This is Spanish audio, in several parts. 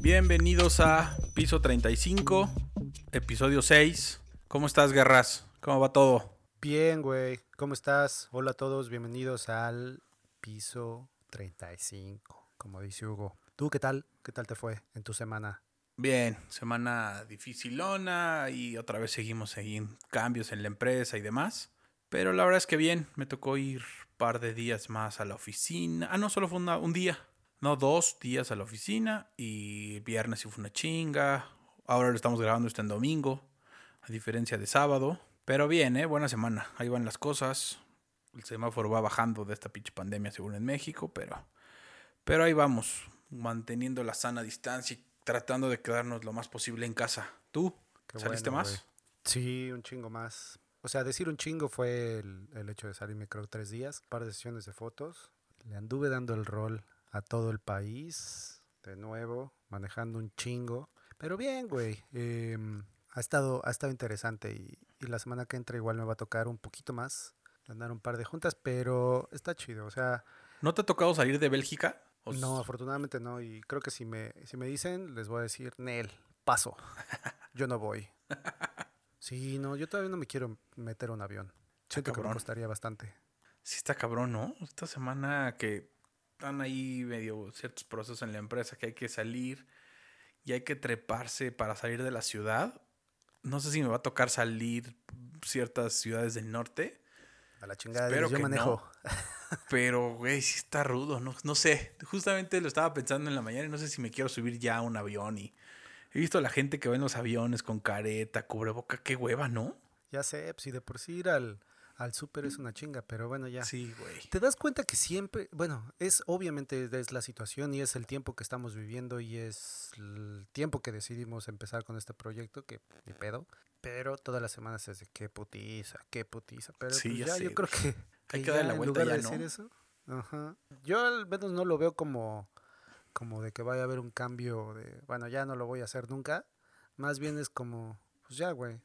Bienvenidos a Piso 35, episodio 6. ¿Cómo estás, Guerras? ¿Cómo va todo? Bien, güey. ¿Cómo estás? Hola a todos, bienvenidos al Piso 35, como dice Hugo. ¿Tú qué tal? ¿Qué tal te fue en tu semana? Bien, semana dificilona y otra vez seguimos ahí en cambios en la empresa y demás. Pero la verdad es que bien, me tocó ir un par de días más a la oficina. Ah, no, solo fue una- un día. No, dos días a la oficina y viernes sí fue una chinga. Ahora lo estamos grabando este en domingo, a diferencia de sábado. Pero bien, ¿eh? Buena semana. Ahí van las cosas. El semáforo va bajando de esta pinche pandemia según en México, pero... Pero ahí vamos, manteniendo la sana distancia y tratando de quedarnos lo más posible en casa. ¿Tú? Qué ¿Saliste bueno, más? Sí, un chingo más. O sea, decir un chingo fue el, el hecho de salirme creo tres días, un par de sesiones de fotos. Le anduve dando el rol a todo el país, de nuevo, manejando un chingo. Pero bien, güey. em, ha, estado, ha estado interesante y, y la semana que entra igual me va a tocar un poquito más, andar un par de juntas, pero está chido. O sea, ¿No te ha tocado salir de Bélgica? ¿O no, afortunadamente no. Y creo que si me, si me dicen, les voy a decir, Nel, paso. Yo no voy. Sí, no, yo todavía no me quiero meter a un avión. Siento que me costaría bastante. Sí está cabrón, ¿no? Esta semana que están ahí medio ciertos procesos en la empresa que hay que salir y hay que treparse para salir de la ciudad. No sé si me va a tocar salir ciertas ciudades del norte, A la chingada, Espero yo que manejo. pero güey, sí está rudo, no, no sé. Justamente lo estaba pensando en la mañana y no sé si me quiero subir ya a un avión y he visto a la gente que va en los aviones con careta, cubreboca, qué hueva, ¿no? Ya sé, pues, si de por sí ir al, al súper es una chinga, pero bueno, ya. Sí, güey. Te das cuenta que siempre, bueno, es obviamente es la situación y es el tiempo que estamos viviendo y es el tiempo que decidimos empezar con este proyecto, que ni pedo, pero todas las semanas es de qué putiza, qué putiza, pero Sí, pues ya ya, sé, yo creo que, Hay que darle la en vuelta lugar ya, de ¿no? decir eso, ajá, yo al menos no lo veo como, como de que vaya a haber un cambio de, bueno, ya no lo voy a hacer nunca, más bien es como, pues ya, güey,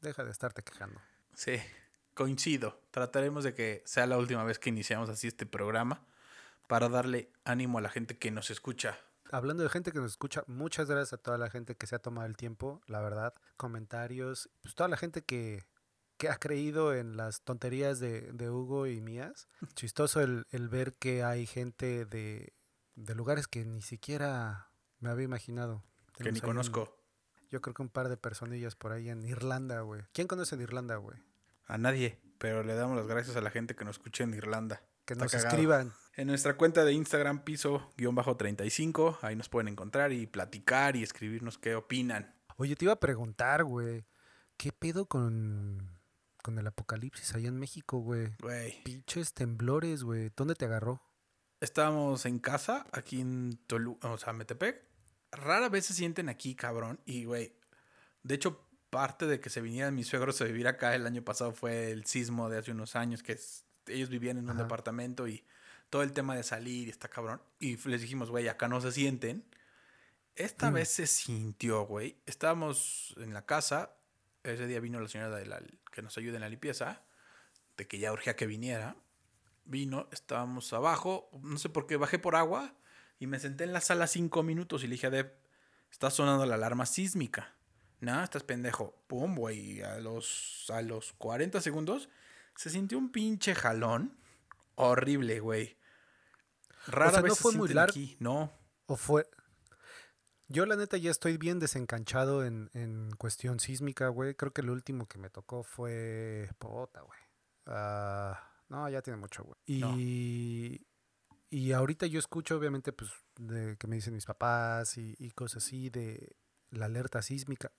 deja de estarte quejando. Sí, coincido. Trataremos de que sea la última vez que iniciamos así este programa para darle ánimo a la gente que nos escucha. Hablando de gente que nos escucha, muchas gracias a toda la gente que se ha tomado el tiempo, la verdad, comentarios, pues toda la gente que, que ha creído en las tonterías de, de Hugo y mías. Chistoso el, el ver que hay gente de, de lugares que ni siquiera me había imaginado. Que ni un- conozco yo creo que un par de personillas por ahí en Irlanda, güey. ¿Quién conoce en Irlanda, güey? A nadie, pero le damos las gracias a la gente que nos escucha en Irlanda. Que Está nos cagado. escriban. En nuestra cuenta de Instagram, piso-35, ahí nos pueden encontrar y platicar y escribirnos qué opinan. Oye, te iba a preguntar, güey. ¿Qué pedo con, con el apocalipsis allá en México, güey? Güey, Pinches temblores, güey. ¿Dónde te agarró? estábamos en casa, aquí en Tolu, o sea, Metepec. Rara vez se sienten aquí, cabrón. Y, güey, de hecho, parte de que se vinieran mis suegros a vivir acá el año pasado fue el sismo de hace unos años, que es- ellos vivían en un Ajá. departamento y todo el tema de salir y está cabrón. Y les dijimos, güey, acá no se sienten. Esta Mm. vez se sintió, güey. Estábamos en la casa. Ese día vino la señora de la, que nos ayuda en la limpieza, de que ya urgía que viniera. Vino, estábamos abajo, no sé por qué, bajé por agua y me senté en la sala cinco minutos y le dije a Deb, está sonando la alarma sísmica. No, estás pendejo. Pum, güey. A los, a los 40 segundos se sintió un pinche jalón horrible, güey. Rara sea, ¿no se fue muy largo? no. ¿O fue...? Yo la neta ya estoy bien desencanchado en, en cuestión sísmica, güey. Creo que el último que me tocó fue... Pota, güey. Ah, no, ya tiene mucho, güey. No. Y... Y ahorita yo escucho, obviamente, pues, de que me dicen mis papás y, y cosas así de la alerta sísmica.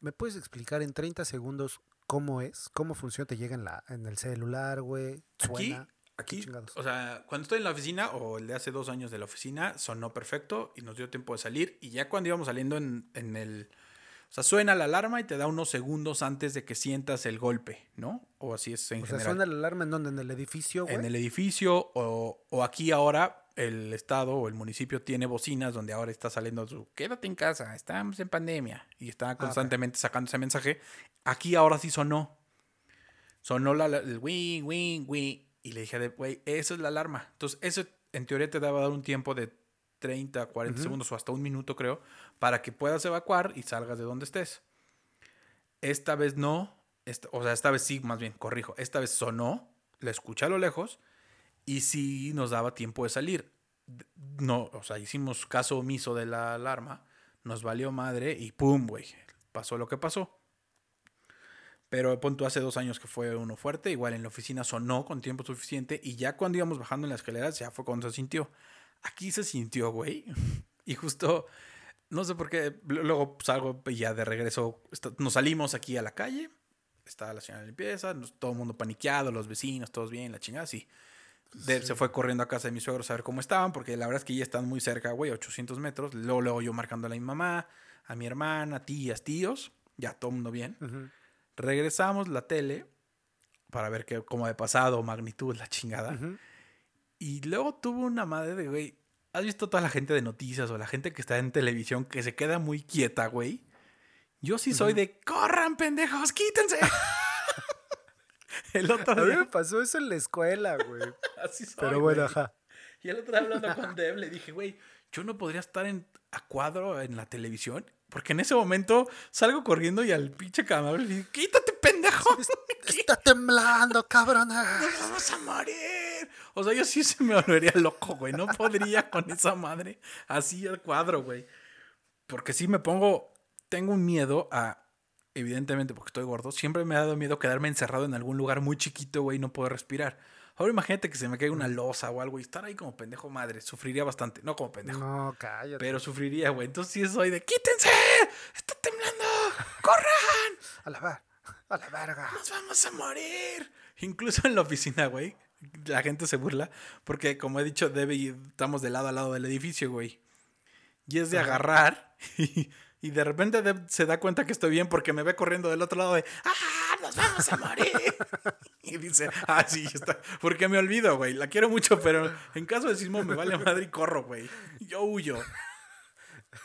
¿Me puedes explicar en 30 segundos cómo es? ¿Cómo funciona? ¿Te llega en, la, en el celular, güey? Aquí, ¿Suena? aquí, chingados? o sea, cuando estoy en la oficina o el de hace dos años de la oficina, sonó perfecto y nos dio tiempo de salir. Y ya cuando íbamos saliendo en, en el. O sea, suena la alarma y te da unos segundos antes de que sientas el golpe, ¿no? O así es en O sea, general. suena la alarma en donde, en el edificio, güey. en el edificio o, o aquí ahora el estado o el municipio tiene bocinas donde ahora está saliendo su quédate en casa, estamos en pandemia y está ok. constantemente sacando ese mensaje. Aquí ahora sí sonó. Sonó la, la- el wing, wing, wing y le dije, güey, eso es la alarma. Entonces, eso en teoría te daba dar un tiempo de 30, 40 segundos o hasta un minuto, creo, para que puedas evacuar y salgas de donde estés. Esta vez no, o sea, esta vez sí, más bien, corrijo, esta vez sonó, la escuché a lo lejos y sí nos daba tiempo de salir. No, o sea, hicimos caso omiso de la alarma, nos valió madre y pum, güey, pasó lo que pasó. Pero punto hace dos años que fue uno fuerte, igual en la oficina sonó con tiempo suficiente y ya cuando íbamos bajando en las escaleras ya fue cuando se sintió. Aquí se sintió, güey. Y justo, no sé por qué, luego salgo ya de regreso, nos salimos aquí a la calle, estaba la señora de limpieza, todo el mundo paniqueado, los vecinos, todos bien, la chingada, sí. Se fue corriendo a casa de mis suegros a ver cómo estaban, porque la verdad es que ya están muy cerca, güey, 800 metros. Luego, luego yo marcando a mi mamá, a mi hermana, tías, tíos, ya todo mundo bien. Regresamos la tele para ver qué, cómo de pasado, magnitud, la chingada. Y luego tuvo una madre de, güey, ¿has visto toda la gente de noticias o la gente que está en televisión que se queda muy quieta, güey? Yo sí soy de, corran, pendejos, quítense. el otro día... A mí me pasó eso en la escuela, güey. Así soy, Pero bueno, ajá. Y el otro día hablando con Deb le dije, güey, yo no podría estar en, a cuadro en la televisión porque en ese momento salgo corriendo y al pinche camarón le digo, quítate, pendejo. Está temblando, cabrón. Nos vamos a morir. O sea, yo sí se me volvería loco, güey. No podría con esa madre así al cuadro, güey. Porque sí me pongo, tengo un miedo a, evidentemente porque estoy gordo, siempre me ha dado miedo quedarme encerrado en algún lugar muy chiquito, güey, y no poder respirar. Ahora imagínate que se me caiga una losa o algo y estar ahí como pendejo madre. Sufriría bastante. No como pendejo. No, cállate. Pero sufriría, güey. Entonces sí soy de ¡quítense! ¡Está temblando! ¡Corran! A la, a la verga. ¡Nos vamos a morir! Incluso en la oficina, güey. La gente se burla. Porque como he dicho, debe y estamos de lado a lado del edificio, güey. Y es de agarrar y, y de repente se da cuenta que estoy bien porque me ve corriendo del otro lado de ¡Ah! ¡Nos vamos a morir! y dice, ah, sí, está. Porque me olvido, güey. La quiero mucho, pero en caso de sismo me vale madre y corro, güey. Yo huyo.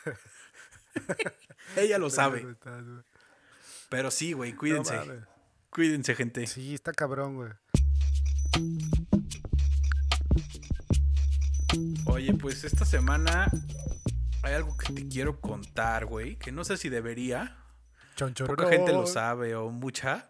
Ella lo sabe. Pero sí, güey, cuídense. cuídense, gente. Sí, está cabrón, güey. Oye, pues esta semana hay algo que te quiero contar, güey, que no sé si debería. Poca gente lo sabe o mucha.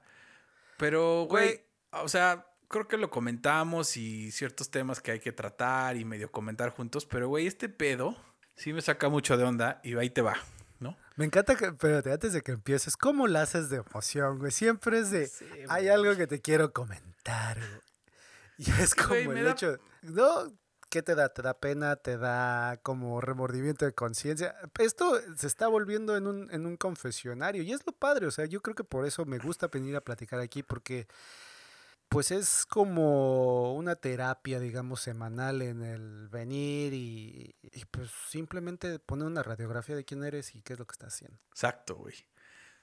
Pero, güey, o sea, creo que lo comentamos y ciertos temas que hay que tratar y medio comentar juntos. Pero, güey, este pedo sí me saca mucho de onda y ahí te va, ¿no? Me encanta que, espérate, antes de que empieces, ¿cómo la haces de emoción, güey? Siempre es de, hay algo que te quiero comentar, güey. Y es como el hecho, no, ¿qué te da? ¿Te da pena? ¿Te da como remordimiento de conciencia? Esto se está volviendo en un, en un confesionario y es lo padre, o sea, yo creo que por eso me gusta venir a platicar aquí porque pues es como una terapia, digamos, semanal en el venir y, pues simplemente poner una radiografía de quién eres y qué es lo que estás haciendo. Exacto, güey.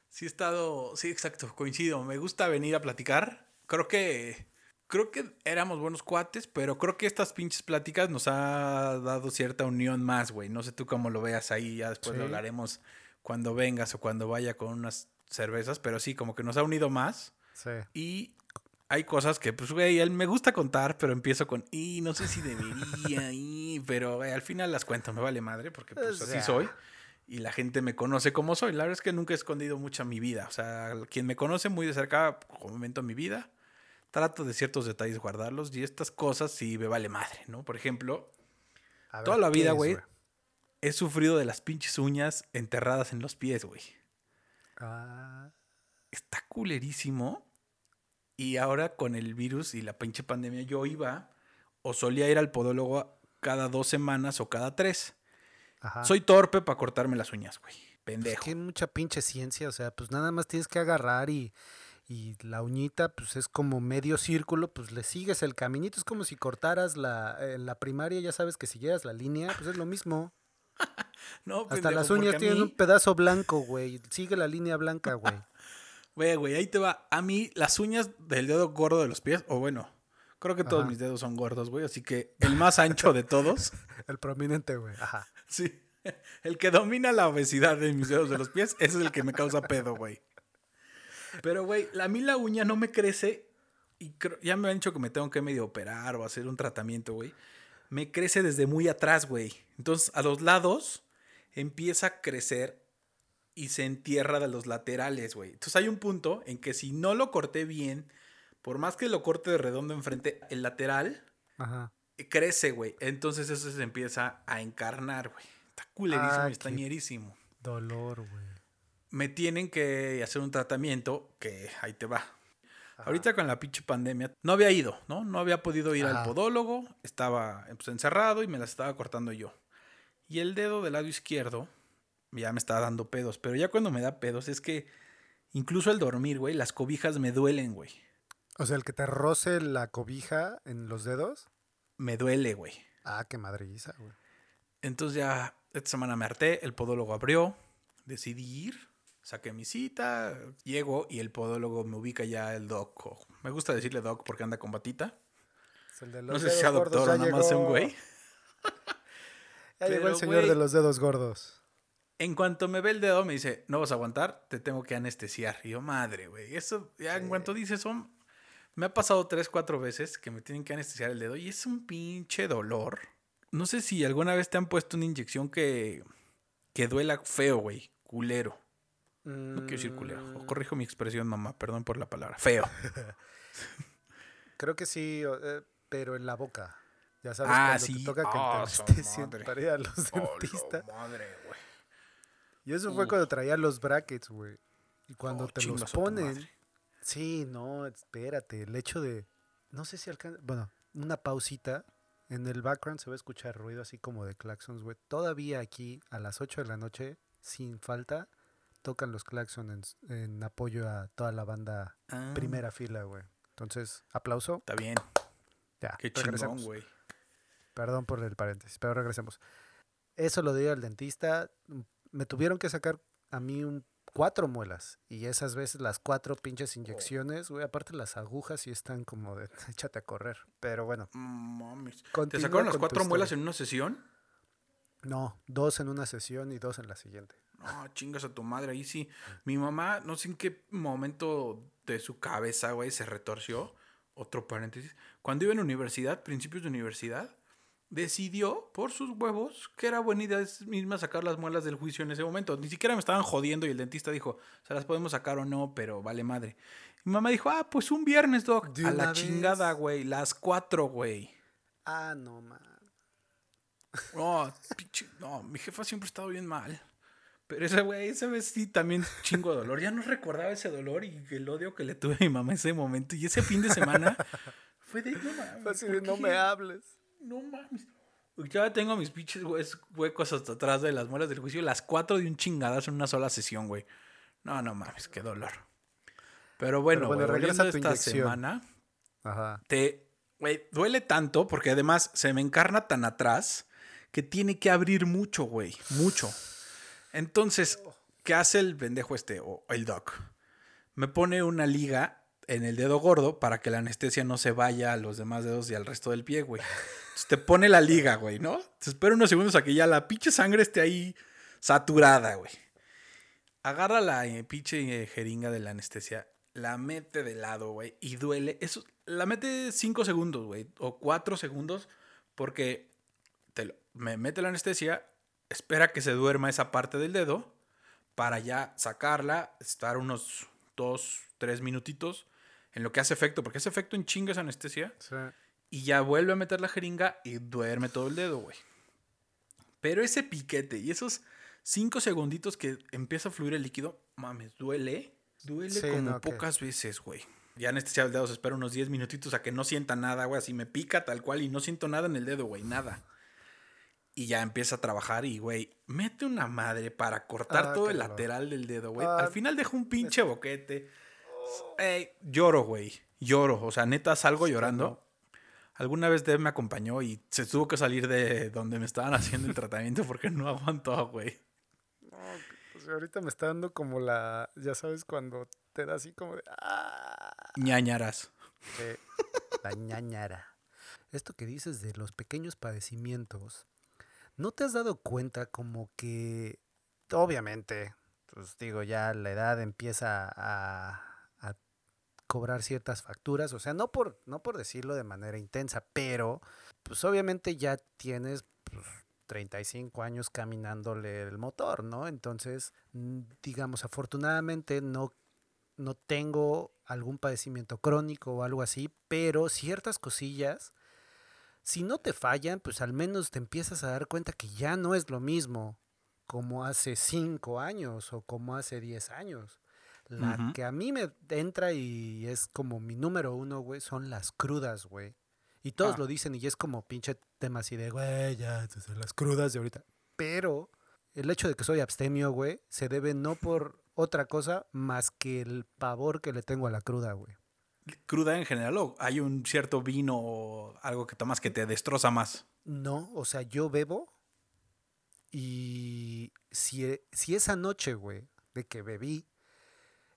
Sí he estado, sí, exacto, coincido. Me gusta venir a platicar. Creo que creo que éramos buenos cuates, pero creo que estas pinches pláticas nos ha dado cierta unión más, güey. No sé tú cómo lo veas ahí, ya después lo hablaremos cuando vengas o cuando vaya con unas cervezas, pero sí, como que nos ha unido más. Sí. Y hay cosas que, pues, güey, él me gusta contar, pero empiezo con, y no sé si debería, y, pero al final las cuento, me vale madre, porque pues así soy. Y la gente me conoce como soy. La verdad es que nunca he escondido mucho mi vida. O sea, quien me conoce muy de cerca, en mi vida, trato de ciertos detalles guardarlos y estas cosas sí me vale madre, ¿no? Por ejemplo, toda la vida, güey, he sufrido de las pinches uñas enterradas en los pies, güey. Ah. Está culerísimo. Y ahora con el virus y la pinche pandemia, yo iba o solía ir al podólogo cada dos semanas o cada tres. Soy torpe para cortarme las uñas, güey. Pendejo. Es que hay mucha pinche ciencia, o sea, pues nada más tienes que agarrar y y la uñita pues es como medio círculo, pues le sigues el caminito, es como si cortaras la, en la primaria, ya sabes que si llegas la línea, pues es lo mismo. no, Hasta las uñas tienen un pedazo blanco, güey, sigue la línea blanca, güey. Güey, güey, ahí te va. A mí las uñas del dedo gordo de los pies, o bueno, creo que todos mis dedos son gordos, güey, así que el más ancho de todos. el prominente, güey, ajá. Sí. El que domina la obesidad de mis dedos de los pies, ese es el que me causa pedo, güey. Pero, güey, a mí la uña no me crece y ya me han dicho que me tengo que medio operar o hacer un tratamiento, güey. me crece desde muy atrás, güey. Entonces, a los lados empieza a crecer y se entierra de los laterales, güey. Entonces, hay un punto en que si no lo corté bien, por más que lo corte de redondo enfrente, el lateral Ajá. crece, güey. Entonces, eso se empieza a encarnar, güey. Está culerísimo Ah, está ñerísimo. Dolor, güey. Me tienen que hacer un tratamiento que ahí te va. Ajá. Ahorita con la pinche pandemia no había ido, ¿no? No había podido ir al podólogo, estaba pues, encerrado y me las estaba cortando yo. Y el dedo del lado izquierdo ya me estaba dando pedos, pero ya cuando me da pedos es que incluso al dormir, güey, las cobijas me duelen, güey. O sea, el que te roce la cobija en los dedos. Me duele, güey. Ah, qué madriza, güey. Entonces ya esta semana me harté, el podólogo abrió, decidí ir, saqué mi cita, llego y el podólogo me ubica ya el doc. me gusta decirle doc porque anda con batita. No sé si sea doctor o nada más un güey. Ya llegó el señor de los dedos gordos. En cuanto me ve el dedo, me dice, no vas a aguantar, te tengo que anestesiar. Y yo, madre, güey. Eso, ya en cuanto dice eso, me ha pasado tres, cuatro veces que me tienen que anestesiar el dedo y es un pinche dolor. No sé si alguna vez te han puesto una inyección que, que duela feo, güey. Culero. No quiero decir culero. Mm, O corrijo mi expresión, mamá. Perdón por la palabra. Feo. Creo que sí, eh, pero en la boca. Ya sabes, Ah, cuando sí. te toca que Ah, te ir a los Oh, dentistas. madre, güey. Y eso fue cuando traía los brackets, güey. Y cuando Oh, te los ponen. Sí, no, espérate. El hecho de. No sé si alcanza. Bueno, una pausita. En el background se va a escuchar ruido así como de claxons, güey. Todavía aquí, a las 8 de la noche, sin falta, tocan los claxons en, en apoyo a toda la banda Ah, primera fila, güey. Entonces, aplauso. Está bien. Ya, Qué chingón, regresemos. güey. Perdón por el paréntesis, pero regresemos. Eso lo di al dentista. mm, Me tuvieron que sacar a mí un, cuatro muelas. Y esas veces las cuatro pinches inyecciones, güey. Aparte las agujas sí están como de échate a correr. Pero bueno. Mames. ¿Te sacaron las cuatro muelas en una sesión? No, dos en una sesión y dos en la siguiente. No, chingas a tu madre. Ahí sí. Mi mamá, no sé en qué momento de su cabeza, güey, se retorció. Otro paréntesis. Cuando iba en universidad, principios de universidad, decidió por sus huevos que era buena idea misma sacar las muelas del juicio en ese momento. Ni siquiera me estaban jodiendo y el dentista dijo, se las podemos sacar o no, pero vale madre. Mi mamá dijo, ah, pues un viernes, doc. A la vez. chingada, güey. Las cuatro, güey. Ah, no, man. No, pinche- no, mi jefa siempre ha estado bien mal. Pero ese güey, esa vez sí también chingo de dolor. Ya no recordaba ese dolor y el odio que le tuve a mi mamá ese momento. Y ese fin de semana fue de no mames. Fue así ¿por de no me hables. No mames. Ya tengo mis pinches huecos hasta atrás de las muelas del juicio. Las cuatro de un chingadazo en una sola sesión, güey. No, no mames, qué dolor. Pero bueno, bueno, regresa a a tu esta inyección. semana Ajá. te, güey, duele tanto porque además se me encarna tan atrás que tiene que abrir mucho, güey, mucho. Entonces, ¿qué hace el pendejo este o el doc? Me pone una liga en el dedo gordo para que la anestesia no se vaya a los demás dedos y al resto del pie, güey. Entonces te pone la liga, güey, ¿no? Te espera unos segundos a que ya la pinche sangre esté ahí saturada, güey. Agarra la eh, pinche eh, jeringa de la anestesia, la mete de lado, güey, y duele. Eso, la mete cinco segundos, güey, o cuatro segundos, porque te me mete la anestesia, espera que se duerma esa parte del dedo, para ya sacarla, estar unos dos, tres minutitos en lo que hace efecto, porque hace efecto en chinga esa anestesia, Sí. y ya vuelve a meter la jeringa y duerme todo el dedo, güey. Pero ese piquete y esos cinco segunditos que empieza a fluir el líquido, mames, duele. Duele Sí, como no, pocas veces, güey. Ya anestesiado el dedo, se espera unos 10 minutitos a que no sienta nada, güey. Así me pica tal cual y no siento nada en el dedo, güey, nada. Y ya empieza a trabajar y, güey, mete una madre para cortar Ah, todo el lateral del dedo, güey. Ah, Al final deja un pinche boquete. Ey, lloro, güey. Lloro. O sea, neta, salgo llorando. Alguna vez Deb me acompañó y se tuvo que salir de donde me estaban haciendo el tratamiento porque no aguantó, güey. No, pues ahorita me está dando como la. Ya sabes, cuando te da así como de. ¡Ah! ñañaras. La ñañara. Esto que dices de los pequeños padecimientos, ¿no te has dado cuenta como que, obviamente, pues digo, ya la edad empieza a, a cobrar ciertas facturas? O sea, no por, no por decirlo de manera intensa, pero pues obviamente ya tienes pues, 35 años caminándole el motor, ¿no? Entonces, digamos, afortunadamente no, no tengo algún padecimiento crónico o algo así, pero ciertas cosillas, si no te fallan, pues al menos te empiezas a dar cuenta que ya no es lo mismo como hace 5 años o como hace 10 años. La que a mí me entra y es como mi número uno, güey, son las crudas, güey. Y todos Ah. lo dicen y es como pinche tema así de, güey, ya, las crudas de ahorita. Pero el hecho de que soy abstemio, güey, se debe no por otra cosa más que el pavor que le tengo a la cruda, güey. Cruda en general o hay un cierto vino o algo que tomas que te destroza más. No, o sea, yo bebo y si, si esa noche, güey, de que bebí,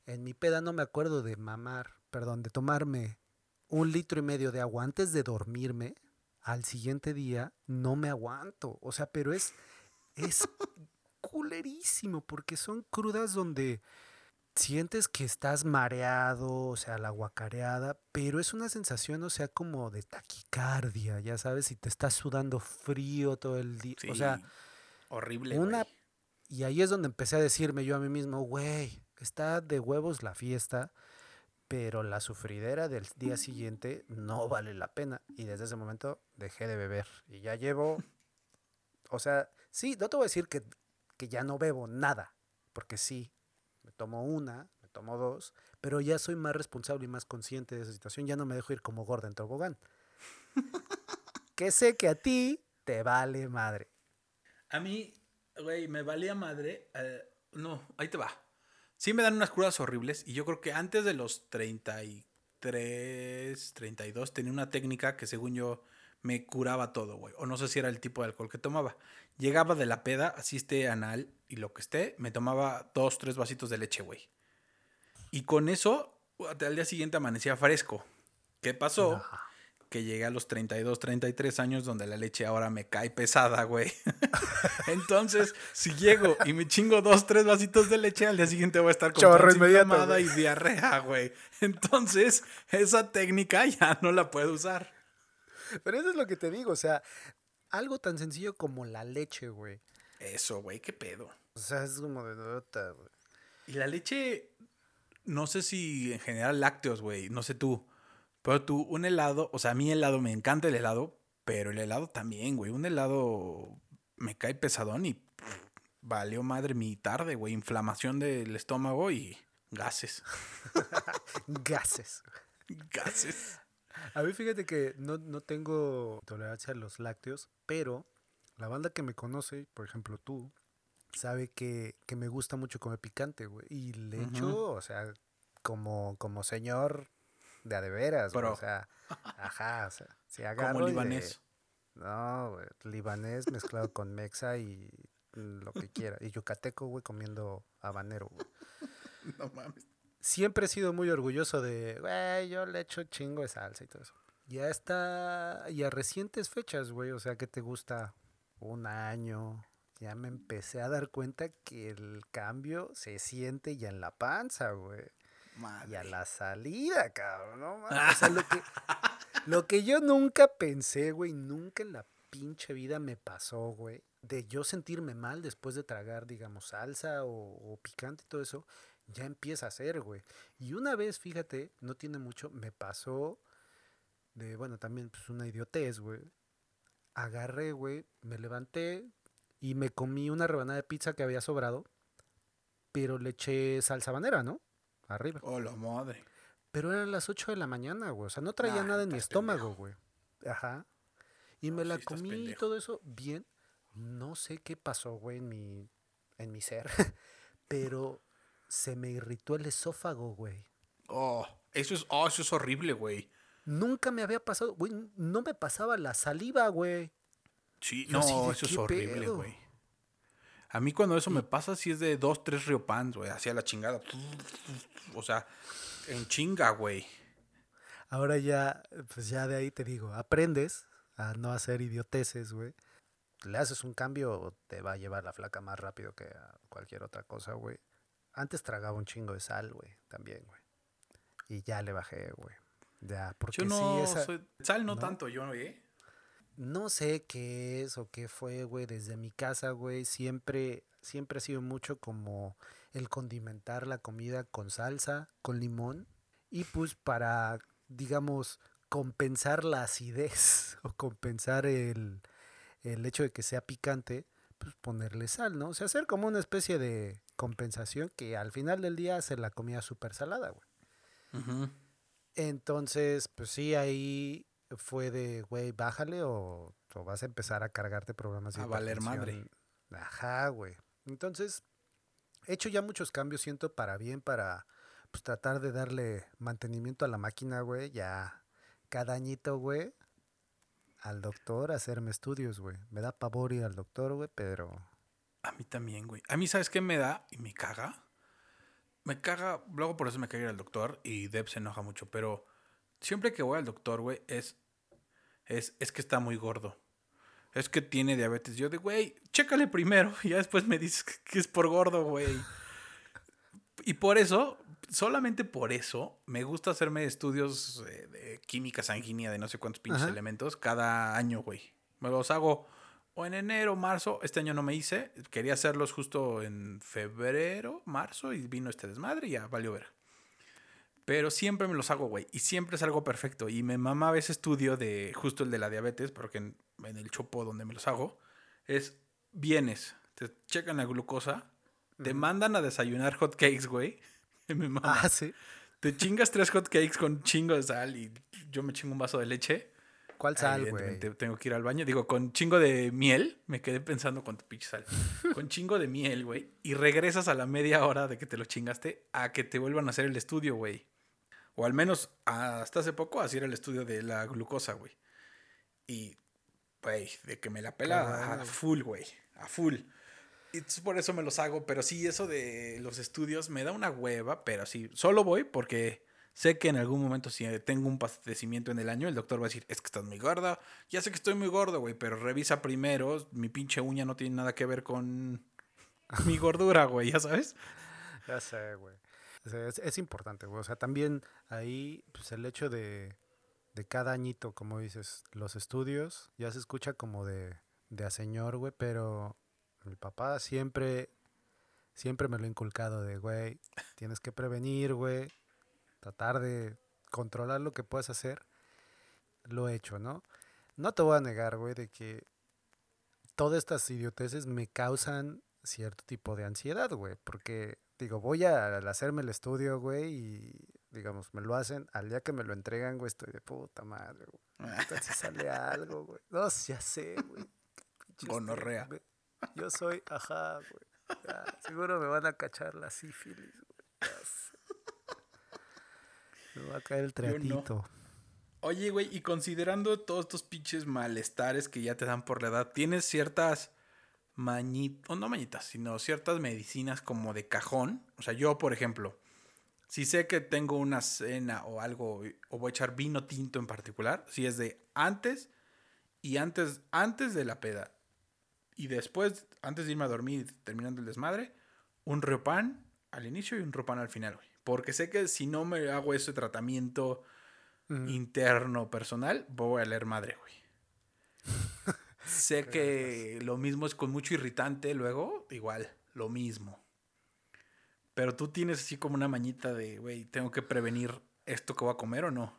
en mi peda no me acuerdo de mamar, perdón, de tomarme un litro y medio de agua antes de dormirme, al siguiente día no me aguanto. O sea, pero es, es culerísimo porque son crudas donde sientes que estás mareado, o sea, la guacareada, pero es una sensación, o sea, como de taquicardia, ya sabes, y te estás sudando frío todo el día. Sí, O sea, horrible. una- güey. y ahí es donde empecé a decirme yo a mí mismo, güey, está de huevos la fiesta, pero la sufridera del día siguiente no vale la pena. Y desde ese momento dejé de beber. Y ya llevo, o sea, sí, no te voy a decir que, que ya no bebo nada, porque sí, tomo una, me tomo dos, pero ya soy más responsable y más consciente de esa situación. Ya no me dejo ir como gorda en tobogán. que sé que a ti te vale madre. A mí, güey, me valía madre. eh, no, ahí te va. Sí me dan unas crudas horribles y yo creo que antes de los 33, 32 tenía una técnica que según yo me curaba todo, güey. O no sé si era el tipo de alcohol que tomaba. Llegaba de la peda, así esté anal y lo que esté, me tomaba dos, tres vasitos de leche, güey. Y con eso, al día siguiente amanecía fresco. ¿Qué pasó? Que llegué a los 32, 33 años donde la leche ahora me cae pesada, güey. Entonces, si llego y me chingo dos, tres vasitos de leche, al día siguiente voy a estar con Chorro inmediato, y diarrea, güey. Entonces, esa técnica ya no la puedo usar. Pero eso es lo que te digo, o sea, algo tan sencillo como la leche, güey. Eso, güey, qué pedo. O sea, es como de nota, güey. Y la leche, no sé si en general lácteos, güey, no sé tú. Pero tú, un helado, o sea, a mí helado me encanta el helado, pero el helado también, güey. Un helado me cae pesadón y pff, valió madre mi tarde, güey. Inflamación del estómago y gases. Gases. Gases. A mí fíjate que no, no tengo tolerancia a los lácteos, pero la banda que me conoce, por ejemplo tú, sabe que, que me gusta mucho comer picante, güey. Y le echo, o sea, como, como señor de a de veras, güey. O sea, ajá, o sea, si agarro Como y de- libanés. No, güey, libanés mezclado con mexa y lo que quiera. Y yucateco, güey, comiendo habanero, güey. No mames. Siempre he sido muy orgulloso de, güey, yo le echo chingo de salsa y todo eso. Ya está, y a recientes fechas, güey, o sea, que te gusta un año, ya me empecé a dar cuenta que el cambio se siente ya en la panza, güey. Y a la salida, cabrón, no. O sea, lo que, lo que yo nunca pensé, güey, nunca en la pinche vida me pasó, güey, de yo sentirme mal después de tragar, digamos, salsa o, o picante y todo eso, ya empieza a ser, güey. Y una vez, fíjate, no tiene mucho, me pasó de, bueno, también pues una idiotez, güey. Agarré, güey, me levanté y me comí una rebanada de pizza que había sobrado, pero le eché salsa habanera, ¿no? Arriba. Oh, la madre. Pero eran las 8 de la mañana, güey. O sea, no traía Nah, nada en mi estómago, güey. Ajá. Y me la sí comí y todo eso bien. No sé qué pasó, güey, en mi, en mi ser. pero se me irritó el esófago, güey. Oh, eso es, oh, eso es horrible, güey. Nunca me había pasado, güey. No me pasaba la saliva, güey. Sí, no, eso es ¿qué horrible, güey. A mí cuando eso me pasa, sí es de dos, tres riopans, güey, hacia la chingada. O sea, en chinga, güey. Ahora ya, pues ya de ahí te digo, aprendes a no hacer idioteces, güey. Le haces un cambio, te va a llevar la flaca más rápido que a cualquier otra cosa, güey. Antes tragaba un chingo de sal, güey, también, güey. Y ya le bajé, güey. Ya, porque Yo no sí, esa... soy... Sal no, ¿no? tanto, yo, ¿eh? No sé qué es o qué fue, güey, desde mi casa, güey, siempre, siempre ha sido mucho como el condimentar la comida con salsa, con limón, y pues para, digamos, compensar la acidez o compensar el, el hecho de que sea picante, pues ponerle sal, ¿no? O sea, hacer como una especie de compensación que al final del día hace la comida súper salada, güey. Entonces, pues sí, ahí fue de, güey, bájale o, o, vas a empezar a cargarte programas de A valer madre. Ajá, güey. Entonces, he hecho ya muchos cambios, siento, para bien, para pues tratar de darle mantenimiento a la máquina, güey. Ya cada añito, güey, al doctor a hacerme estudios, güey. Me da pavor ir al doctor, güey, pero... A mí también, güey. A mí, ¿sabes qué me da? Y me caga. Me caga, luego por eso me caga ir al doctor y Deb se enoja mucho, pero siempre que voy al doctor, güey, es, es, es que está muy gordo. Es que tiene diabetes. Yo de, güey, chécale primero y ya después me dices que es por gordo, güey. Y por eso, solamente por eso, me gusta hacerme estudios de química sanguínea de no sé cuántos pinches elementos cada año, güey. Me los hago o en enero, marzo. Este año no me hice. Quería hacerlos justo en febrero, marzo y vino este desmadre y ya valió ver. Pero siempre me los hago, güey. Y siempre es algo perfecto. Y me mama a veces estudio de justo el de la diabetes, porque en, el chopo donde me los hago, es vienes, te checan la glucosa, te mandan a desayunar hot cakes, güey. me mama. Ah, sí. Te chingas tres hot cakes con chingo de sal y yo me chingo un vaso de leche. ¿Cuál sal, güey? Tengo que ir al baño. Digo, con chingo de miel. Me quedé pensando con tu pinche sal. con chingo de miel, güey. Y regresas a la media hora de que te lo chingaste a que te vuelvan a hacer el estudio, güey. O al menos hasta hace poco así era el estudio de la glucosa, güey. Y, güey, de que me la pela a full, güey. A full. Y por eso me los hago. Pero sí, eso de los estudios me da una hueva. Pero sí, solo voy porque sé que en algún momento si tengo un padecimiento en el año, el doctor va a decir, es que estás muy gorda. Ya sé que estoy muy gordo, güey, pero revisa primero. Mi pinche uña no tiene nada que ver con mi gordura, güey, ya sabes. Ya sé, güey es, importante, güey. O sea, también ahí, pues el hecho de, de cada añito, como dices, los estudios, ya se escucha como de, de a señor, güey, pero mi papá siempre, siempre me lo ha inculcado de, güey, tienes que prevenir, güey, tratar de controlar lo que puedes hacer. Lo he hecho, ¿no? No te voy a negar, güey, de que todas estas idioteces me causan cierto tipo de ansiedad, güey, porque digo, voy a hacerme el estudio, güey, y digamos, me lo hacen, al día que me lo entregan, güey, estoy de puta madre, güey. Entonces sale algo, güey. No, ya sé, güey. Gonorrea. Yo soy, ajá, güey. seguro me van a cachar la sífilis, güey. Me va a caer el tratito. Oye, güey, y considerando todos estos pinches malestares que ya te dan por la edad, ¿tienes ciertas mañitas, o no mañitas, sino ciertas medicinas como de cajón. O sea, yo, por ejemplo, si sé que tengo una cena o algo, o voy a echar vino tinto en particular, si es de antes y antes, antes de la peda y después, antes de irme a dormir terminando el desmadre, un riopan al inicio y un riopan al final, Porque sé que si no me hago ese tratamiento interno personal, voy a leer madre, güey. Sé que lo mismo es con mucho irritante luego, igual, lo mismo. Pero tú tienes así como una mañita de, güey, tengo que prevenir esto que voy a comer o no.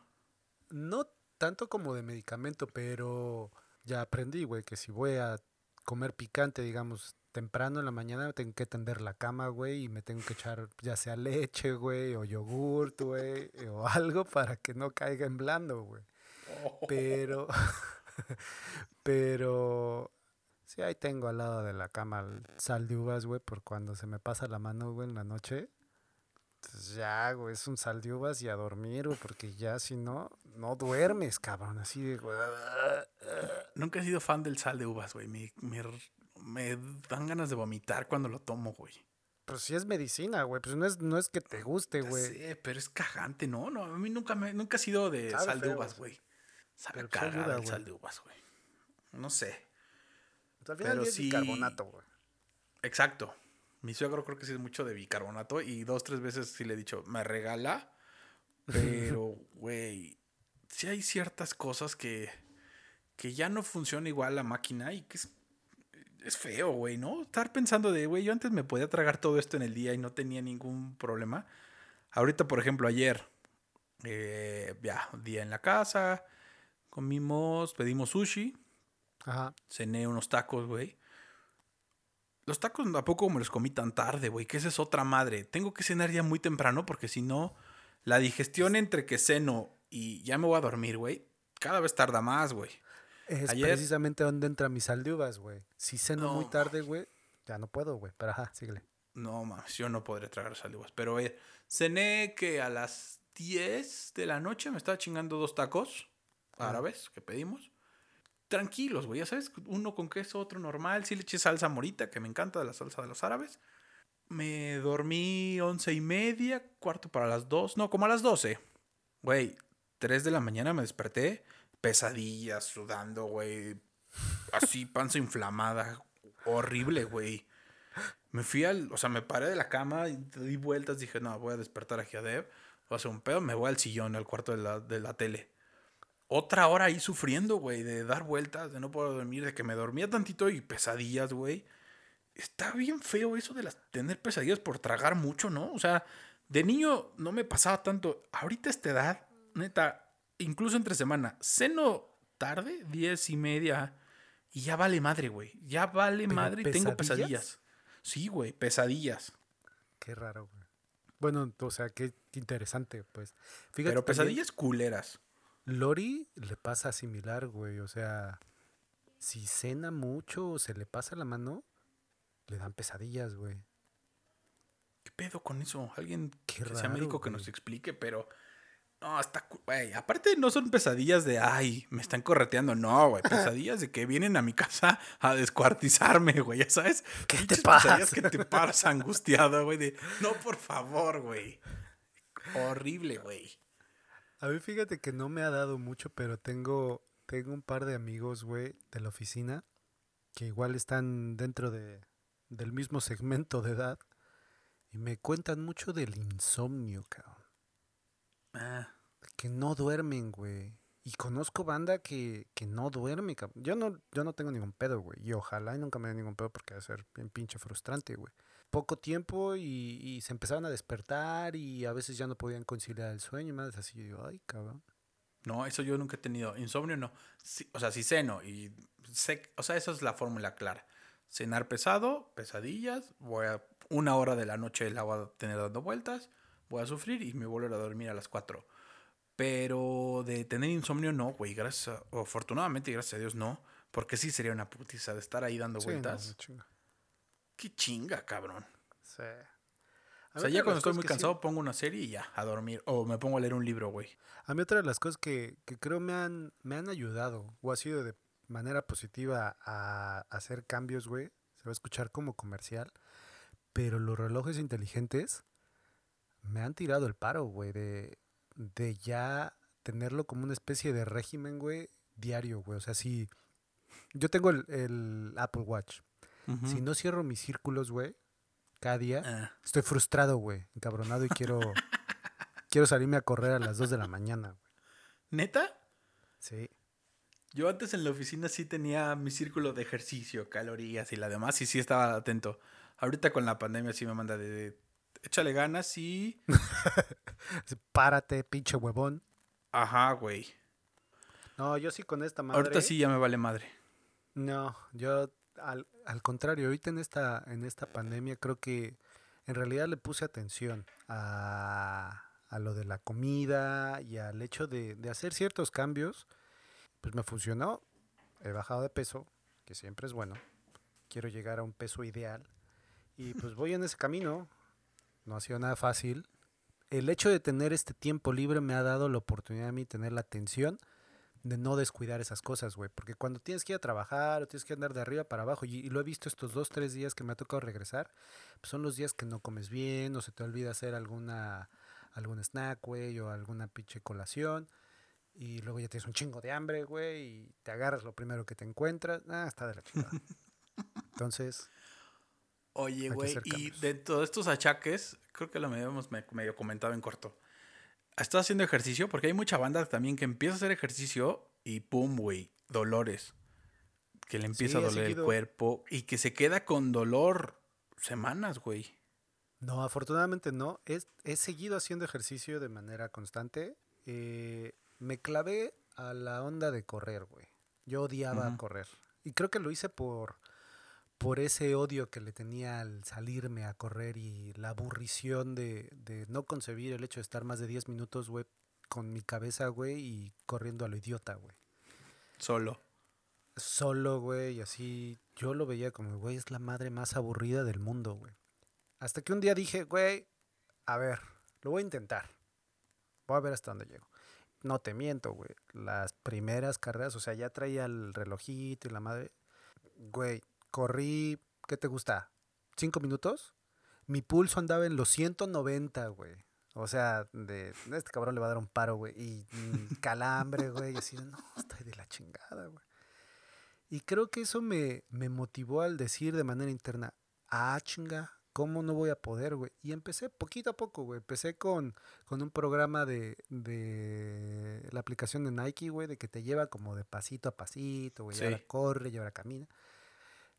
No tanto como de medicamento, pero ya aprendí, güey, que si voy a comer picante, digamos, temprano en la mañana, tengo que tender la cama, güey, y me tengo que echar ya sea leche, güey, o yogurt, güey, o algo para que no caiga en blando, güey. Pero, Pero sí, ahí tengo al lado de la cama sal de uvas, güey, por cuando se me pasa la mano, güey, en la noche. Pues ya, güey, es un sal de uvas y a dormir, güey, porque ya si no, no duermes, cabrón, así de, güey. Nunca he sido fan del sal de uvas, güey. Me, me, dan ganas de vomitar cuando lo tomo, güey. Pero si es medicina, güey. Pues no es, no es que te guste, güey. Sí, pero es cagante, ¿no? no a mí nunca, me, nunca he sido de sal de uvas, güey. Sabe cagada el sal de uvas, güey. No sé. Pues al final es bicarbonato, güey. Exacto. Mi suegro creo que sí es mucho de bicarbonato y dos, tres veces sí le he dicho, me regala. Pero, güey, sí hay ciertas cosas que, que ya no funciona igual la máquina y que es, es feo, güey, ¿no? Estar pensando de, güey, yo antes me podía tragar todo esto en el día y no tenía ningún problema. Ahorita, por ejemplo, ayer, eh, ya, día en la casa, comimos, pedimos sushi, Ajá. cené unos tacos, güey. Los tacos a poco me los comí tan tarde, güey, que esa es otra madre. Tengo que cenar ya muy temprano porque si no, la digestión entre que ceno y ya me voy a dormir, güey, cada vez tarda más, güey. Es Ayer- precisamente donde entra mi sal de uvas, güey. Si ceno muy tarde, güey, ya no puedo, güey. Pero ajá, síguele. No, mames, yo no podré tragar salivas. Pero eh, cené que a las 10 de la noche me estaba chingando dos tacos Ah. árabes que pedimos. Tranquilos, güey, ya sabes, uno con queso, otro normal. Sí le eché salsa morita, que me encanta de la salsa de los árabes. Me dormí once y media, cuarto para las dos. No, como a las doce. Güey, tres de la mañana me desperté. Pesadillas, sudando, güey. Así, panza inflamada. Horrible, güey. Me fui al, o sea, me paré de la cama y di vueltas. Dije, no, voy a despertar aquí a Dev. Voy a hacer un pedo. Me voy al sillón, al cuarto de la, de la tele. Otra hora ahí sufriendo, güey, de dar vueltas, de no poder dormir, de que me dormía tantito y pesadillas, güey. Está bien feo eso de las, tener pesadillas por tragar mucho, ¿no? O sea, de niño no me pasaba tanto. Ahorita a esta edad, neta, incluso entre semana, ceno tarde, diez y media, y ya vale madre, güey. Ya vale ¿Pero madre y tengo pesadillas? Sí, güey, pesadillas. Qué raro, güey. Bueno, o sea, qué interesante, pues. Fíjate, Pero pesadillas culeras. Lori le pasa similar, güey. O sea, si cena mucho o se le pasa la mano, le dan pesadillas, güey. ¿Qué pedo con eso? Alguien Qué que sea médico que güey. nos explique, pero. No, está. cu- Güey, aparte no son pesadillas de, ay, me están correteando. No, güey. Pesadillas de que vienen a mi casa a descuartizarme, güey. Ya sabes. ¿Qué te pasa? pesadillas que te paras angustiado, güey. De, no, por favor, güey. Horrible, güey. A mí fíjate que no me ha dado mucho, pero tengo, tengo un par de amigos, güey, de la oficina, que igual están dentro de, del mismo segmento de edad, y me cuentan mucho del insomnio, cabrón. Ah, Que no duermen, güey. Y conozco banda que, que no duerme, cabrón. Yo no, yo no tengo ningún pedo, güey. Y ojalá y nunca me dé ningún pedo porque va a ser bien pinche frustrante, güey. Poco tiempo y, y se empezaban a despertar y a veces ya no podían conciliar el sueño y más así. Digo, ay, cabrón. no, eso yo nunca he tenido. Insomnio no. Sí, o sea, si ceno y sé, o sea, esa es la fórmula clara. Cenar pesado, pesadillas, voy a una hora de la noche la voy a tener dando vueltas, voy a sufrir y me volver a dormir a las 4. Pero de tener insomnio no, güey, gracias a- afortunadamente y gracias a Dios no, porque sí sería una putiza de estar ahí dando Sí, no, vueltas. chinga. Qué chinga, cabrón. Sí. A O sea, ya cuando estoy muy sí- cansado pongo una serie y ya, a dormir. O me pongo a leer un libro, güey. a mí otra de las cosas que, que creo me han, me han ayudado o ha sido de manera positiva a hacer cambios, güey. Se va a escuchar como comercial. Pero los relojes inteligentes me han tirado el paro, güey, de, de ya tenerlo como una especie de régimen, güey, diario, güey. O sea, si yo tengo el, el Apple Watch, si no cierro mis círculos, güey, cada día, Ah, estoy frustrado, güey, encabronado y quiero, quiero salirme a correr a las 2 de la mañana, güey. ¿Neta? Sí. Yo antes en la oficina sí tenía mi círculo de ejercicio, calorías y la demás, y sí estaba atento. Ahorita con la pandemia sí me manda de, de, échale ganas y... Párate, pinche huevón. Ajá, güey. No, yo sí con esta madre. Ahorita sí ya me vale madre. No, yo al, al contrario, ahorita en esta, en esta pandemia creo que en realidad le puse atención a, a lo de la comida y al hecho de, de hacer ciertos cambios. Pues me funcionó. He bajado de peso, que siempre es bueno. Quiero llegar a un peso ideal. Y pues voy en ese camino. No ha sido nada fácil. El hecho de tener este tiempo libre me ha dado la oportunidad a mí tener la atención de no descuidar esas cosas, güey. Porque cuando tienes que ir a trabajar o tienes que andar de arriba para abajo, y, y lo he visto estos dos, tres días que me ha tocado regresar, pues son los días que no comes bien o se te olvida hacer alguna algún snack, güey, o alguna pinche colación. Y luego ya tienes un chingo de hambre, güey, y te agarras lo primero que te encuentras. Ah, está de la chingada. Entonces, Oye, güey, y de todos estos achaques, creo que lo habíamos me- medio comentado en corto. ¿Estás haciendo ejercicio? Porque hay mucha banda también que empieza a hacer ejercicio y pum, güey, dolores. Que le empieza Sí, a he doler el cuerpo y que se queda con dolor semanas, güey. No, afortunadamente no. Es- he seguido haciendo ejercicio de manera constante. Eh, me clavé a la onda de correr, güey. Yo odiaba correr. Y creo que lo hice por, por ese odio que le tenía al salirme a correr y la aburrición de, de no concebir el hecho de estar más de 10 minutos, güey, con mi cabeza, güey, y corriendo a lo idiota, güey. Solo. Solo, güey, y así. Yo lo veía como, güey, es la madre más aburrida del mundo, güey. Hasta que un día dije, güey, a ver, lo voy a intentar. Voy a ver hasta dónde llego. No te miento, güey. Las primeras carreras, o sea, ya traía el relojito y la madre. Güey, corrí, ¿qué te gusta? ¿Cinco minutos? Mi pulso andaba en los 190, güey. O sea, de este cabrón le va a dar un paro, güey. Y calambre, güey. Y así, no, estoy de la chingada, güey. Y creo que eso me, me motivó al decir de manera interna, ah, chinga, ¿cómo no voy a poder, güey? Y empecé poquito a poco, güey. Empecé con, con un programa de, de la aplicación de Nike, güey, de que te lleva como de pasito a pasito, güey. Y ahora Sí. corre, y ahora camina.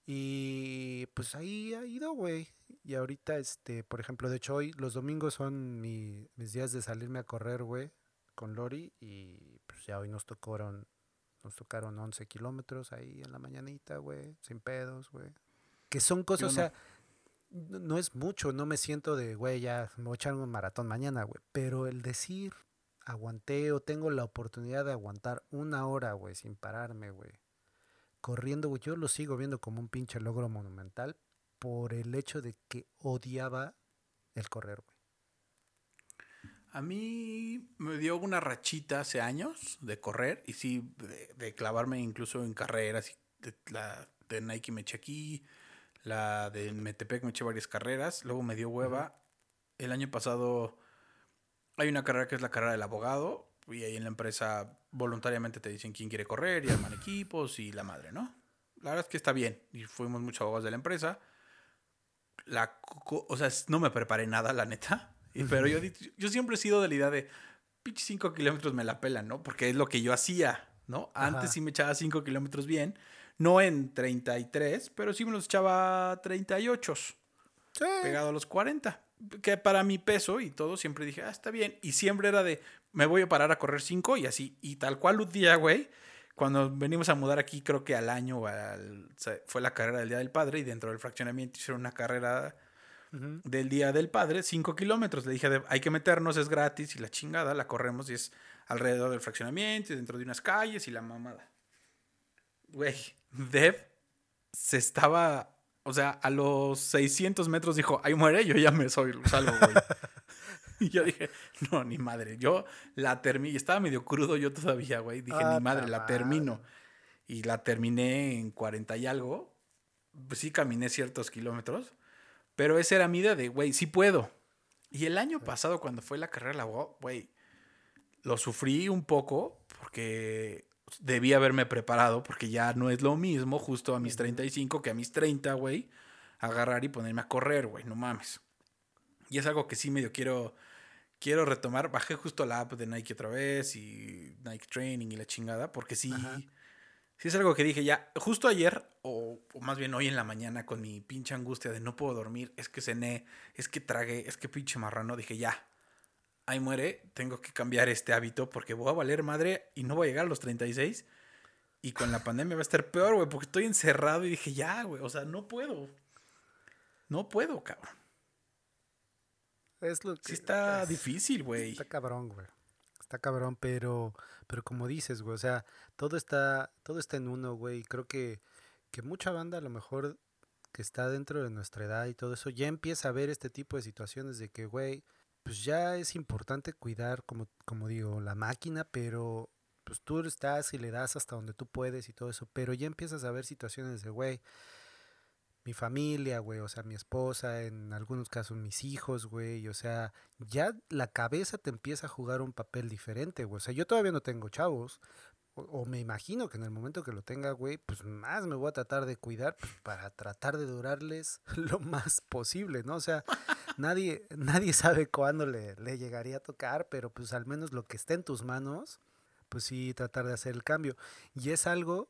Y pues ahí ha ido, güey. Y ahorita, este, por ejemplo, de hecho hoy los domingos son mi- mis días de salirme a correr, güey, con Lori. Y pues ya hoy nos tocaron, nos tocaron 11 kilómetros ahí en la mañanita, güey, sin pedos, güey. Que son cosas, o sea, no, no es mucho, no me siento de, güey, ya me voy a echar un maratón mañana, güey. Pero el decir, aguanté o tengo la oportunidad de aguantar una hora, güey, sin pararme, güey corriendo, güey, yo lo sigo viendo como un pinche logro monumental por el hecho de que odiaba el correr, güey. A mí me dio una rachita hace años de correr y sí, de, de clavarme incluso en carreras. de- la de Nike me eché aquí, la de Metepec me eché varias carreras, luego me dio hueva. El año pasado hay una carrera que es la carrera del abogado y ahí en la empresa voluntariamente te dicen quién quiere correr y arman equipos y la madre, ¿no? La verdad es que está bien y fuimos muchos abogados de la empresa. La, o sea, no me preparé nada, la neta. Pero yo, yo siempre he sido de la idea de, pinche 5 kilómetros me la pelan, ¿no? Porque es lo que yo hacía, ¿no? Antes Ajá. sí me echaba 5 kilómetros bien. No en 33, pero sí me los echaba 38, Sí. pegado a los 40. Que para mi peso y todo, siempre dije, ah, está bien. Y siempre era de, me voy a parar a correr 5 y así. Y tal cual un día, güey, cuando venimos a mudar aquí, creo que al año o al- se- fue la carrera del Día del Padre y dentro del fraccionamiento hicieron una carrera del Día del Padre, 5 kilómetros. Le dije, hay que meternos, es gratis y la chingada, la corremos y es alrededor del fraccionamiento y dentro de unas calles y la mamada. Güey, Dev se estaba, o sea, a los 600 metros dijo, ahí muere, yo ya me soy, salvo, güey. y yo dije, no, ni madre, yo la terminé, y estaba medio crudo yo todavía, güey. Dije, Ah, ni madre, la termino. Y la terminé en 40 y algo. Pues sí caminé ciertos kilómetros. Pero esa era mi idea de, güey, sí puedo. Y el año pasado, cuando fue la carrera güey, lo sufrí un poco porque debí haberme preparado porque ya no es lo mismo justo a mis 35 que a mis 30, güey, agarrar y ponerme a correr, güey, no mames. Y es algo que sí medio quiero, quiero retomar. Bajé justo la app de Nike otra vez y Nike Training y la chingada porque sí... Ajá. Sí, es algo que dije ya, justo ayer, o, o más bien hoy en la mañana, con mi pinche angustia de no puedo dormir, es que cené, es que tragué, es que pinche marrano, dije ya, ahí muere, tengo que cambiar este hábito porque voy a valer madre y no voy a llegar a los 36. Y con la pandemia va a estar peor, güey, porque estoy encerrado y dije ya, güey, o sea, no puedo. No puedo, cabrón. Es lo que Sí está es- difícil, güey. Está cabrón, güey. Está cabrón, pero, pero como dices, güey, o sea, todo está, todo está en uno, güey. y Creo que, que mucha banda a lo mejor que está dentro de nuestra edad y todo eso, ya empieza a ver este tipo de situaciones de que, güey, pues ya es importante cuidar, como, como digo, la máquina, pero pues tú estás y le das hasta donde tú puedes y todo eso, pero ya empiezas a ver situaciones de, güey, mi familia, güey, o sea, mi esposa, en algunos casos mis hijos, güey, o sea, ya la cabeza te empieza a jugar un papel diferente, güey. O sea, yo todavía no tengo chavos, o, me imagino que en el momento que lo tenga, güey, pues más me voy a tratar de cuidar pues, para tratar de durarles lo más posible, ¿no? O sea, nadie, nadie sabe cuándo le, le llegaría a tocar, pero pues al menos lo que esté en tus manos, pues sí, tratar de hacer el cambio. Y es algo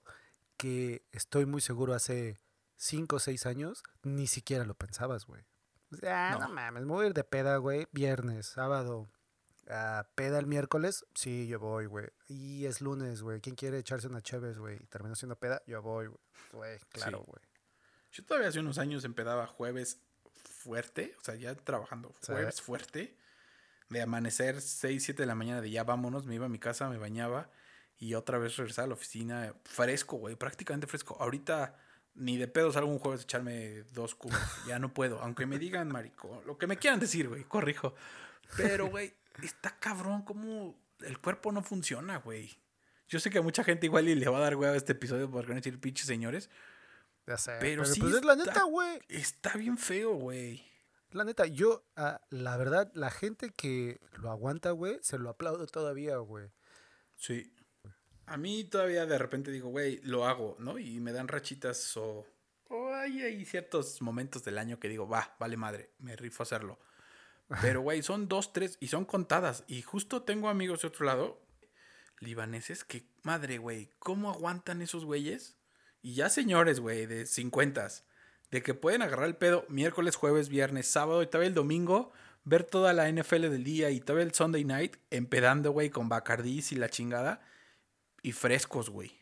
que estoy muy seguro hace 5 o 6 años, ni siquiera lo pensabas, güey. O sea, no. No. mames, me voy a ir de peda, güey, viernes, sábado. a peda el miércoles, sí, yo voy, güey. Y es lunes, güey. ¿Quién quiere echarse una chévez, güey? Y terminó siendo peda, yo voy, güey. Güey, claro, Sí. güey. Yo todavía hace unos años empedaba jueves fuerte, o sea, ya trabajando jueves fuerte, de amanecer 6, 7 de la mañana, de ya vámonos, me iba a mi casa, me bañaba y otra vez regresaba a la oficina fresco, güey, prácticamente fresco. Ahorita ni de pedo salgo un jueves a echarme dos cubos, ya no puedo, aunque me digan marico, lo que me quieran decir, güey, corrijo. Pero, güey, está cabrón como el cuerpo no funciona, güey. Yo sé que a mucha gente igual y le va a dar güey a este episodio porque van a decir pinches señores. Ya sé. Pero Pero, sí pues es la neta, güey. Está bien feo, güey. La neta, yo, ah, la verdad, la gente que lo aguanta, güey, se lo aplaudo todavía, güey. Sí. A mí todavía de repente digo, güey, lo hago, ¿no? Y me dan rachitas o... O hay, hay ciertos momentos del año que digo, va, vale madre, me rifo a hacerlo. Pero, güey, son dos, tres y son contadas. Y justo tengo amigos de otro lado, libaneses, que, madre, güey, ¿cómo aguantan esos güeyes? Y ya señores, güey, de 50 de que pueden agarrar el pedo miércoles, jueves, viernes, sábado y todavía el domingo, ver toda la NFL del día y todavía el Sunday night empedando, güey, con Bacardís y la chingada y frescos, güey.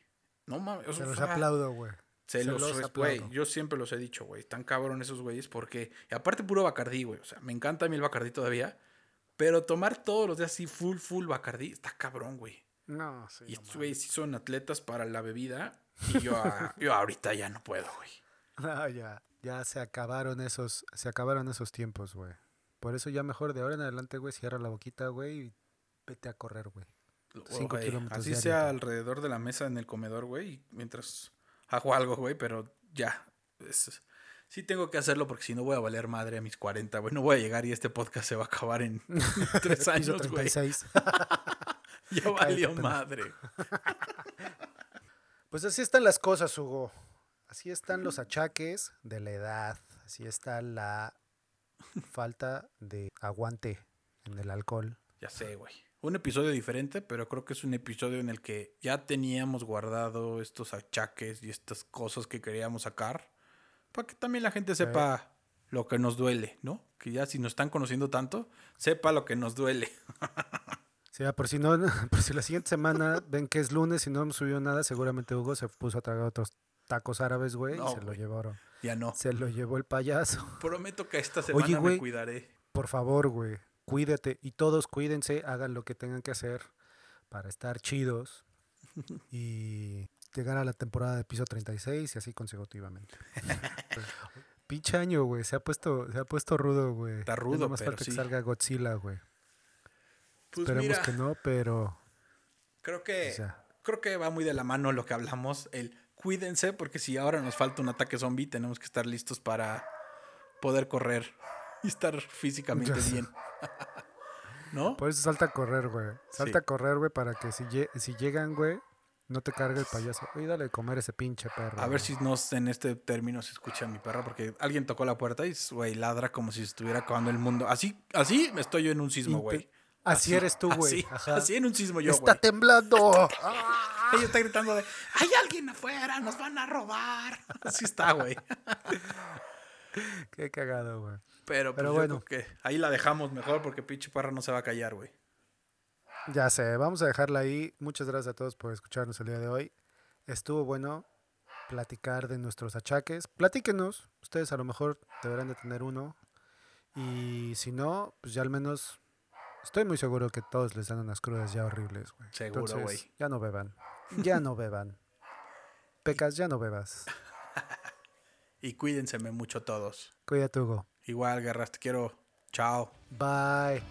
No mames, Se los aplaudo, güey. se Se los, los res- güey, aplaudo. yo siempre los he dicho, güey, están cabrón esos güeyes porque y aparte puro Bacardí, güey, o sea, me encanta a mí el Bacardí todavía, pero tomar todos los días así full full Bacardí está cabrón, güey. No, sí. Y estos güeyes sí son atletas para la bebida y yo, a- yo ahorita ya no puedo, güey. Ya, ya se acabaron esos, se acabaron esos tiempos, güey. Por eso ya mejor de ahora en adelante, güey, cierra la boquita, güey, y vete a correr, güey. Cinco kilómetros Así diario, sea alrededor de la mesa en el comedor, güey, mientras hago algo, güey, pero ya. es- sí tengo que hacerlo porque si no voy a valer madre a mis 40, güey. No voy a llegar y este podcast se va a acabar en tres años, güey. 36. Ya valió madre. Pues así están las cosas, Hugo. Así están los achaques de la edad. Así está la falta de aguante en el alcohol. Ya sé, güey. Un episodio diferente, pero creo que es un episodio en el que ya teníamos guardado estos achaques y estas cosas que queríamos sacar. Para que también la gente sepa lo que nos duele, ¿no? Que ya si nos están conociendo tanto, sepa lo que nos duele. O sea, por si no, por si la siguiente semana ven que es lunes y no hemos subido nada, seguramente Hugo se puso a tragar otros tacos árabes, güey, No, y se lo güey. llevaron. Ya no. Se lo llevó el payaso. Prometo que esta semana me güey. cuidaré. Por favor, güey, cuídate y todos cuídense, hagan lo que tengan que hacer para estar chidos y llegar a la temporada de piso 36 y así consecutivamente. Pinche año, güey, se ha puesto se ha puesto rudo, güey. Está rudo, pero falta sí. que salga Godzilla, güey. Pues Esperemos mira, que no, pero creo que o sea, creo que va muy de la mano lo que hablamos, el cuídense porque si ahora nos falta un ataque zombie, tenemos que estar listos para poder correr y estar físicamente bien. ¿No? por eso salta a correr, güey. Salta Sí. a correr, güey, para que si, lle- si llegan, güey, no te cargue el payaso. Oye, dale de comer ese pinche perro. A ver si nos en este término se escucha mi perra porque alguien tocó la puerta y güey ladra como si estuviera acabando el mundo. Así así estoy yo en un sismo, güey. Así eres tú, güey. Así, en un sismo yo, Está güey. temblando. Ella está gritando de, hay alguien afuera, nos van a robar. Así está, güey. Qué cagado, güey. Pero, Pero pues, bueno. yo creo que ahí la dejamos mejor porque pinche parra no se va a callar, güey. Ya sé, vamos a dejarla ahí. Muchas gracias a todos por escucharnos el día de hoy. Estuvo bueno platicar de nuestros achaques. Platíquenos, ustedes a lo mejor deberán de tener uno. Y si no, pues ya al menos estoy muy seguro que todos les dan unas crudas ya horribles, güey. Seguro, güey. Ya no beban. Ya no beban. Pecas, ya no bebas. Y cuídenseme mucho todos. Cuídate, Hugo. Igual, guerras, te quiero. Chao. Bye.